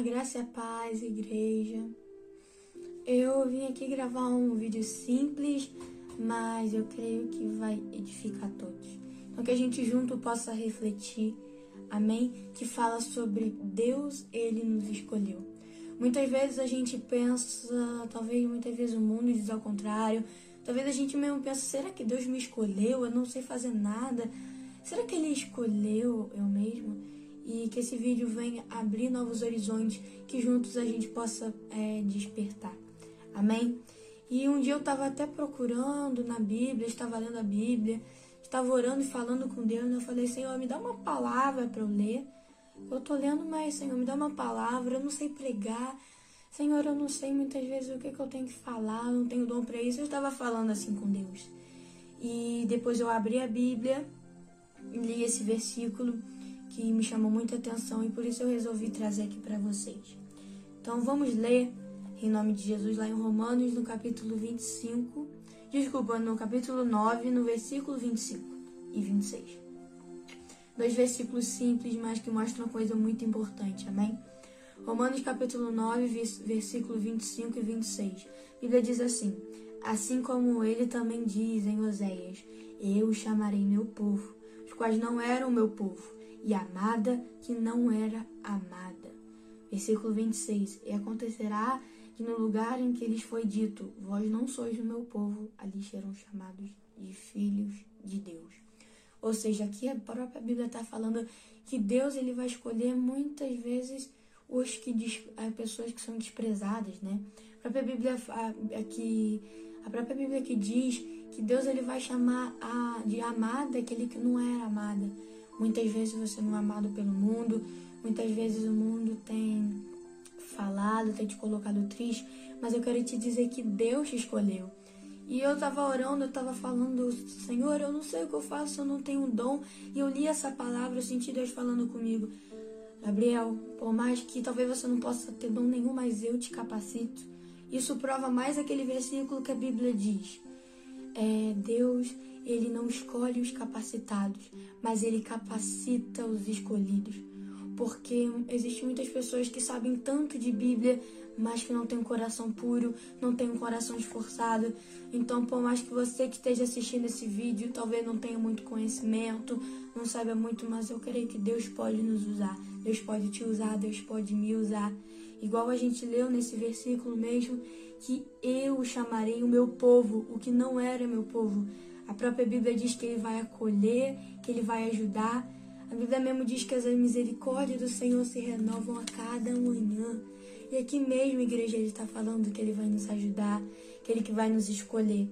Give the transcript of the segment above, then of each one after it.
A graça e a paz, igreja. Eu vim aqui gravar um vídeo simples, mas eu creio que vai edificar todos. Então que a gente junto possa refletir, amém? Que fala sobre Deus, Ele nos escolheu. Muitas vezes a gente pensa, talvez muitas vezes o mundo diz ao contrário. Talvez a gente mesmo pensa, será que Deus me escolheu? Eu não sei fazer nada. Será que Ele escolheu eu mesmo? E que esse vídeo venha abrir novos horizontes, que juntos a gente possa é, despertar. Amém? E um dia eu estava até procurando na Bíblia, estava lendo a Bíblia, estava orando e falando com Deus, e eu falei, Senhor, me dá uma palavra para eu ler. Eu tô lendo, mas, Senhor, me dá uma palavra, eu não sei pregar. Senhor, eu não sei muitas vezes o que, que eu tenho que falar, não tenho dom para isso. Eu estava falando assim com Deus. E depois eu abri a Bíblia, li esse versículo que me chamou muita atenção e por isso eu resolvi trazer aqui para vocês. Então vamos ler em nome de Jesus lá em Romanos, no capítulo 25. Desculpa, no capítulo 9, no versículo 25 e 26 dois versículos simples, mas que mostram uma coisa muito importante, amém? Romanos capítulo 9, versículo 25 e 26. A Bíblia diz assim: Assim como ele também diz em Oséias: Eu chamarei meu povo, os quais não eram meu povo, e amada que não era amada. Versículo 26. E acontecerá que no lugar em que lhes foi dito: Vós não sois o meu povo, ali serão chamados de filhos de Deus. Ou seja, aqui a própria Bíblia está falando que Deus ele vai escolher muitas vezes os que as pessoas que são desprezadas, né? A própria Bíblia aqui a própria Bíblia que diz que Deus ele vai chamar a, de amada aquele que não era amada. Muitas vezes você não é amado pelo mundo, muitas vezes o mundo tem falado, tem te colocado triste, mas eu quero te dizer que Deus te escolheu. E eu tava orando, eu tava falando, Senhor, eu não sei o que eu faço, eu não tenho dom. E eu li essa palavra, eu senti Deus falando comigo. Gabriel, por mais que talvez você não possa ter dom nenhum, mas eu te capacito. Isso prova mais aquele versículo que a Bíblia diz. É, Deus, ele não escolhe os capacitados, mas ele capacita os escolhidos. Porque existem muitas pessoas que sabem tanto de Bíblia, mas que não tem um coração puro, não tem um coração esforçado. Então, por mais que você que esteja assistindo esse vídeo, talvez não tenha muito conhecimento, não saiba muito, mas eu creio que Deus pode nos usar. Deus pode te usar, Deus pode me usar. Igual a gente leu nesse versículo mesmo, que eu chamarei o meu povo, o que não era meu povo. A própria Bíblia diz que ele vai acolher, que ele vai ajudar. A Bíblia mesmo diz que as misericórdias do Senhor se renovam a cada manhã. E aqui mesmo, igreja, ele está falando que ele vai nos ajudar, que ele que vai nos escolher.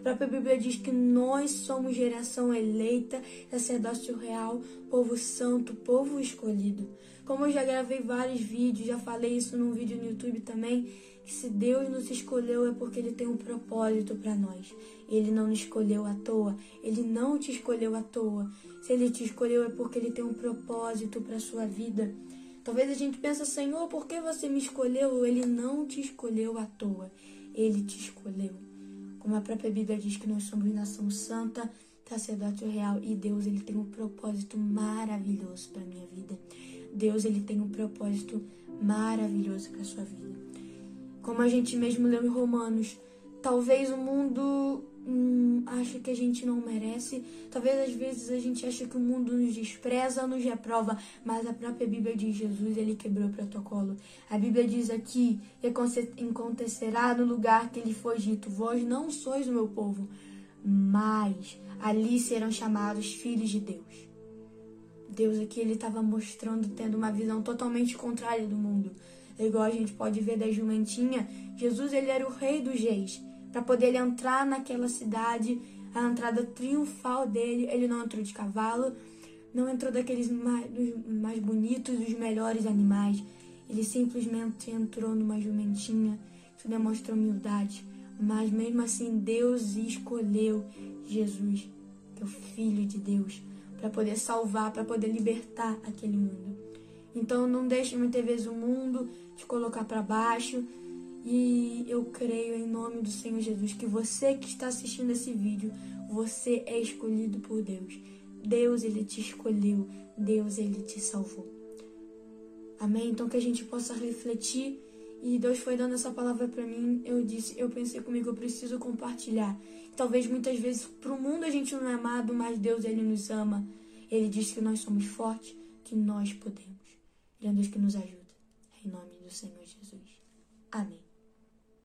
A própria Bíblia diz que nós somos geração eleita, sacerdócio real, povo santo, povo escolhido. Como eu já gravei vários vídeos, já falei isso num vídeo no YouTube também, que se Deus nos escolheu é porque Ele tem um propósito para nós. Ele não nos escolheu à toa, Ele não te escolheu à toa. Se Ele te escolheu é porque Ele tem um propósito para sua vida. Talvez a gente pense, Senhor, por que você me escolheu? Ele não te escolheu à toa. Ele te escolheu. Como a própria Bíblia diz que nós somos nação santa, sacerdócio real e Deus ele tem um propósito maravilhoso para minha vida. Deus ele tem um propósito maravilhoso para sua vida. Como a gente mesmo leu em Romanos, talvez o mundo hum, acha que a gente não merece. Talvez às vezes a gente acha que o mundo nos despreza, nos reprova, mas a própria Bíblia diz Jesus, ele quebrou o protocolo. A Bíblia diz aqui que acontecerá no lugar que lhe foi dito: Vós não sois o meu povo, mas ali serão chamados filhos de Deus. Deus aqui ele estava mostrando, tendo uma visão totalmente contrária do mundo. Igual a gente pode ver da jumentinha, Jesus ele era o rei dos reis para poder ele entrar naquela cidade, a entrada triunfal dele, ele não entrou de cavalo, não entrou daqueles mais, mais bonitos, dos melhores animais. Ele simplesmente entrou numa jumentinha. Isso demonstra humildade. Mas mesmo assim, Deus escolheu Jesus, que é o Filho de Deus, para poder salvar, para poder libertar aquele mundo. Então não deixe muitas vezes o mundo te colocar para baixo, e eu creio em nome do Senhor Jesus que você que está assistindo esse vídeo, você é escolhido por Deus. Deus ele te escolheu, Deus ele te salvou. Amém? Então que a gente possa refletir e Deus foi dando essa palavra para mim. Eu disse, eu pensei comigo, eu preciso compartilhar. Talvez muitas vezes para o mundo a gente não é amado, mas Deus ele nos ama. Ele diz que nós somos fortes, que nós podemos. Ele é Deus que nos ajuda. Em nome do Senhor Jesus. Amém.